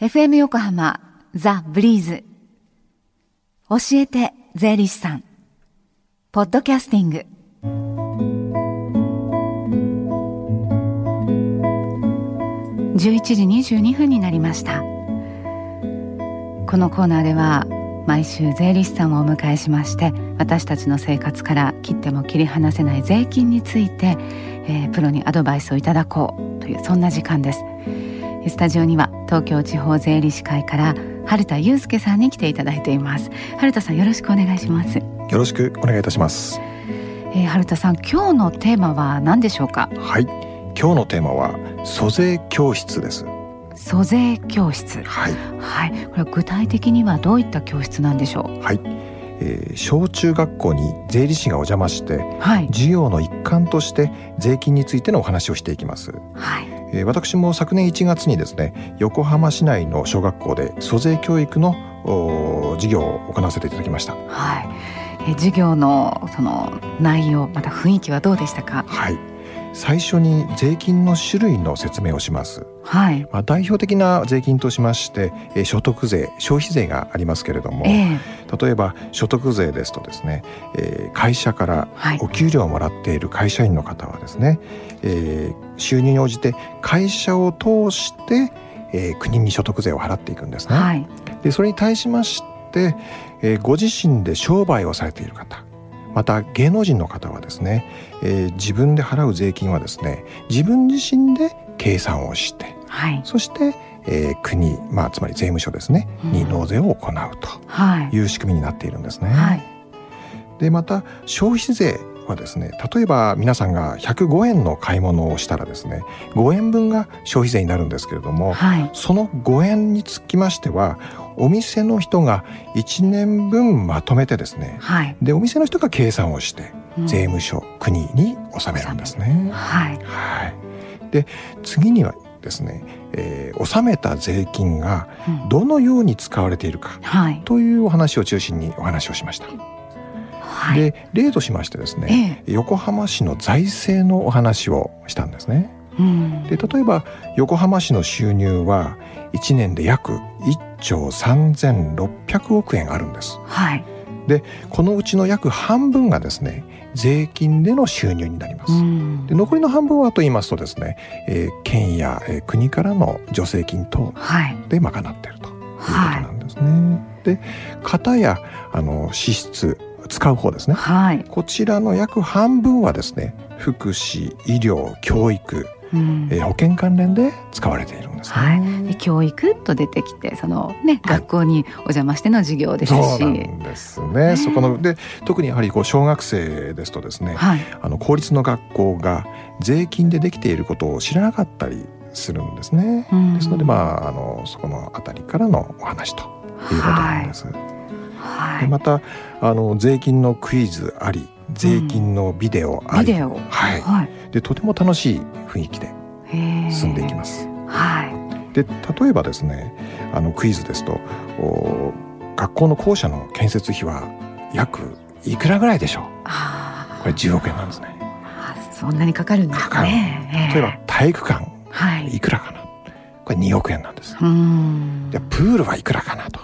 FM 横浜ザ・ブリーズ。教えて税理士さん。ポッドキャスティング。11時22分になりました。このコーナーでは毎週税理士さんをお迎えしまして私たちの生活から切っても切り離せない税金について、えー、プロにアドバイスをいただこうというそんな時間です。スタジオには東京地方税理士会から春田祐介さんに来ていただいています。春田さんよろしくお願いします。よろしくお願いいたします、えー、春田さん今日のテーマは何でしょうか？はい。今日のテーマは租税教室です。租税教室。はい、はい、これ具体的にはどういった教室なんでしょう？はい。えー、小中学校に税理士がお邪魔して、はい、授業の一環として税金についてのお話をしていきます。はい、えー、私も昨年1月にですね横浜市内の小学校で租税教育の授業を行わせていただきました。はい、えー、授業のその内容また雰囲気はどうでしたか？はい。最初に税金の種類の説明をします。はい。まあ代表的な税金としまして、えー、所得税、消費税がありますけれども、えー、例えば所得税ですとですね、えー、会社からお給料をもらっている会社員の方はですね、はい、えー、収入に応じて会社を通して、えー、国に所得税を払っていくんですね。はい、でそれに対しまして、えー、ご自身で商売をされている方また芸能人の方はですね、えー、自分で払う税金はですね自分自身で計算をして、はい、そして、えー、国、まあ、つまり税務署ですね、うん、に納税を行うという仕組みになっているんですね。はい、でまた消費税はですね例えば皆さんが105円の買い物をしたらですね5円分が消費税になるんですけれども、はい、その5円につきましてはお店の人が1年分まとめてですね、はい、でお店の人が計算をして、税務署国に納めるんですね。はい、はい、で次にはですね、えー、納めた税金がどのように使われているか、というお話を中心にお話をしました。はい、で例としましてですね、ええ、横浜市の財政のお話をしたんですね。うん、で例えば横浜市の収入は1年で約1兆3600億円あるんです。はい、でこのうちの約半分がですね税金での収入になります。で残りの半分はと言いますとですね、えー、県や、えー、国からの助成金等で賄っているということなんですね。はい、で方やあの支出使う方ですね、はい、こちらの約半分はですね福祉医療教育うん、えー、保険関連で使われているんですね。はい、教育と出てきてそのね、学校にお邪魔しての授業ですし。そうですね。そこので特にやはりこう小学生ですとですね、はい、あの公立の学校が税金でできていることを知らなかったりするんですね。うん、ですのでまああのそこのあたりからのお話ということなんです。はいはい、でまたあの税金のクイズあり税金のビデオあり、うん、はい、はい、でとても楽しい雰囲気で進んでいきます。はい、で例えばですねあのクイズですとお学校の校舎の建設費は約いくらぐらいでしょう？これ10億円なんですね。そんなにかかるんですね。例えば体育館、はい、いくらかな？これ2億円なんです。でプールはいくらかなと。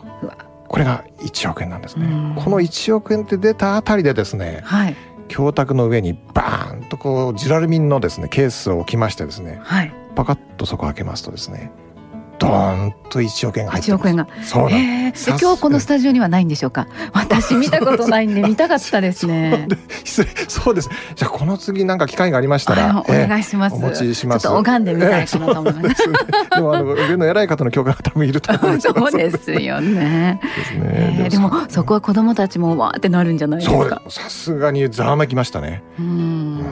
これが1億円なんですね。この1億円って出たあたりでですね、はい、教卓の上にバーンとこうジュラルミンのですねケースを置きましてですね、はい、パカッとそこ開けますとですねドーンと1億円が入って1億円が。そうなんで今日このスタジオにはないんでしょうか？私見たことないんで見たかったですね。そうです。じゃあこの次なんか機会がありましたらお願いします、お持ちします。ちょっと拝んでみたいかなと思います、でもあの上の偉い方の教科が多分いると思います。そうですよね。ですね、でもそこは子供たちもわーってなるんじゃないですか？さすがにざわめきましたね。うん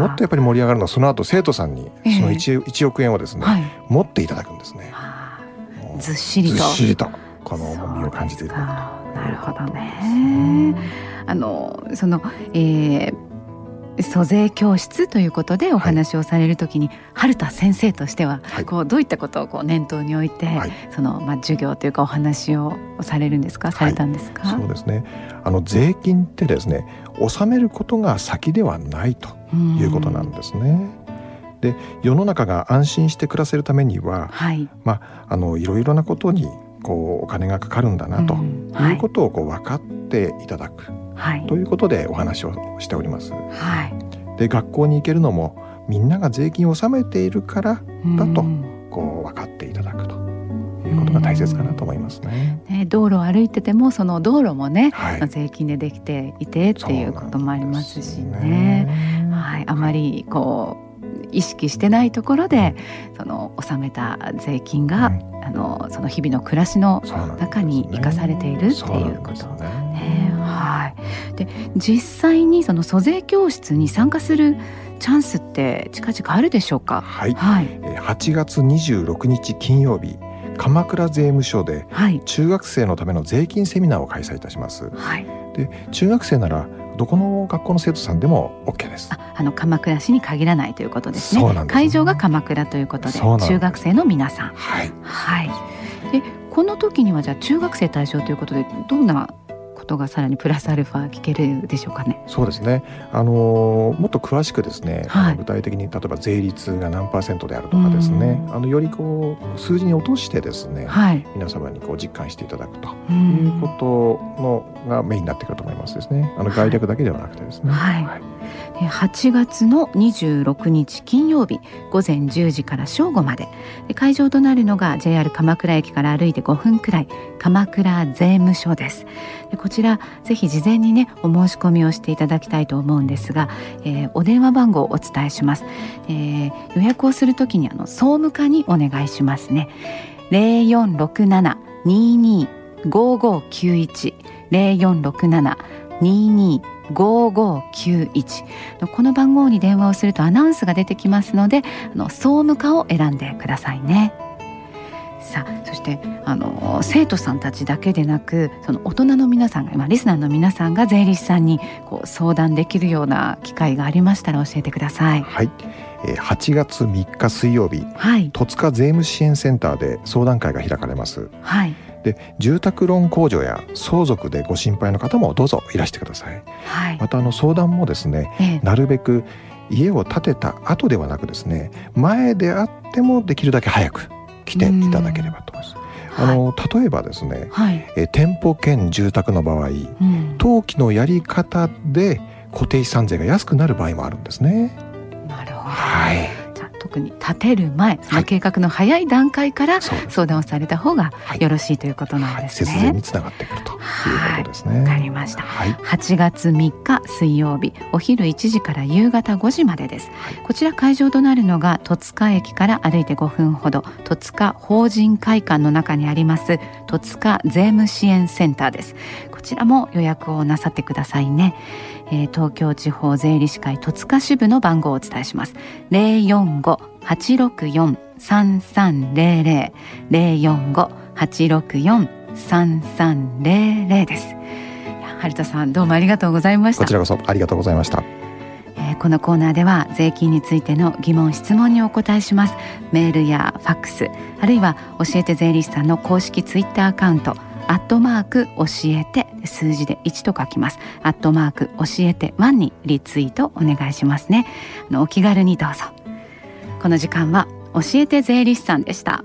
もっとやっぱり盛り上がるのはその後生徒さんにその 1,、え1億円をですね、はい、持っていただくんですね。ずっしりと。ずっしりとこの重みを感じていただくなるほどね。あのその、えー租税教室ということでお話をされるときに、はい、春田先生としては、こうどういったことをこう念頭に置いて、はい、そのまあ授業というかお話をされるんですか？されたんですか、そうですね。あの税金ってですね納めることが先ではないということなんですね。で世の中が安心して暮らせるためには、はい、まああのいろいろなことにこうお金がかかるんだなと、いうことをこう分かっていただく、はい、ということでお話をしております。はい、で学校に行けるのもみんなが税金を納めているからだと、こう分かっていただくと。いうことが大切かなと思いますね。ね道路を歩いててもその道路もね、はい、税金でできていてっていうこともありますしね。ね。はい、あまりこう意識してないところでその納めた税金が、うん、あのその日々の暮らしの中に生かされているっていうこと。ね、はい。で実際にその租税教室に参加するチャンスって近々あるでしょうか？はい。はい、8月26日金曜日。鎌倉税務署で中学生のための税金セミナーを開催いたします。はい、で中学生ならどこの学校の生徒さんでも OK です。ああの鎌倉市に限らないということですね。す会場が鎌倉ということで中学生の皆さん。はい。はい。でこの時にはじゃあ中学生対象ということでどんなことがさらにプラスアルファ聞けるでしょうかね。そうですね。あのもっと詳しくですね、はい、具体的に例えば税率が何パーセントであるとかですね、あのよりこう数字に落としてですね、はい、皆様にこう実感していただくということのがメインになってくると思いますですね。あの概略だけではなくてですね。はい。はい8月の26日金曜日午前10時から正午まで会場となるのが JR 鎌倉駅から歩いて5分くらい鎌倉税務署ですこちらぜひ事前にねお申し込みをしていただきたいと思うんですが、えー、お電話番号をお伝えします、えー、予約をするときにあの総務課にお願いしますね。0467-225591 0467-225591 5591この番号に電話をするとアナウンスが出てきますのであの総務課を選んでくださいね。さあそしてあの生徒さんたちだけでなくその大人の皆さんが、まあ、リスナーの皆さんが税理士さんにこう相談できるような機会がありましたら教えてください。はい。8月3日水曜日、はい、戸塚税務支援センターで相談会が開かれます。はい。で住宅ローン控除や相続でご心配の方もどうぞいらしてください、はい、またあの相談もですね、ええ、なるべく家を建てた後ではなくですね前であってもできるだけ早く来ていただければと思います。あの、例えばですね、はい、え店舗兼住宅の場合、うん、登記のやり方で固定資産税が安くなる場合もあるんですね。なるほど。はい。特に立てる前その計画の早い段階から相談をされた方がよろしいということなんですね。はいはい、につながってくるということですね。わ、かりました。はい、8月3日水曜日お昼1時から夕方5時までです。こちら会場となるのが戸塚駅から歩いて5分ほど戸塚法人会館の中にあります戸塚税務支援センターです。こちらも予約をなさってくださいね。えー、東京地方税理士会戸塚支部の番号をお伝えします。零四五八六四三三零零零四五八六四三三零零です。春田さんどうもありがとうございました。こちらこそありがとうございました。このコーナーでは税金についての疑問質問にお答えします。メールやファックスあるいは教えて税理士さんの公式ツイッターアカウントアットマーク教えて数字で1と書きます。アットマーク教えて1にリツイートお願いしますね。お気軽にどうぞ。この時間は教えて税理士さんでした。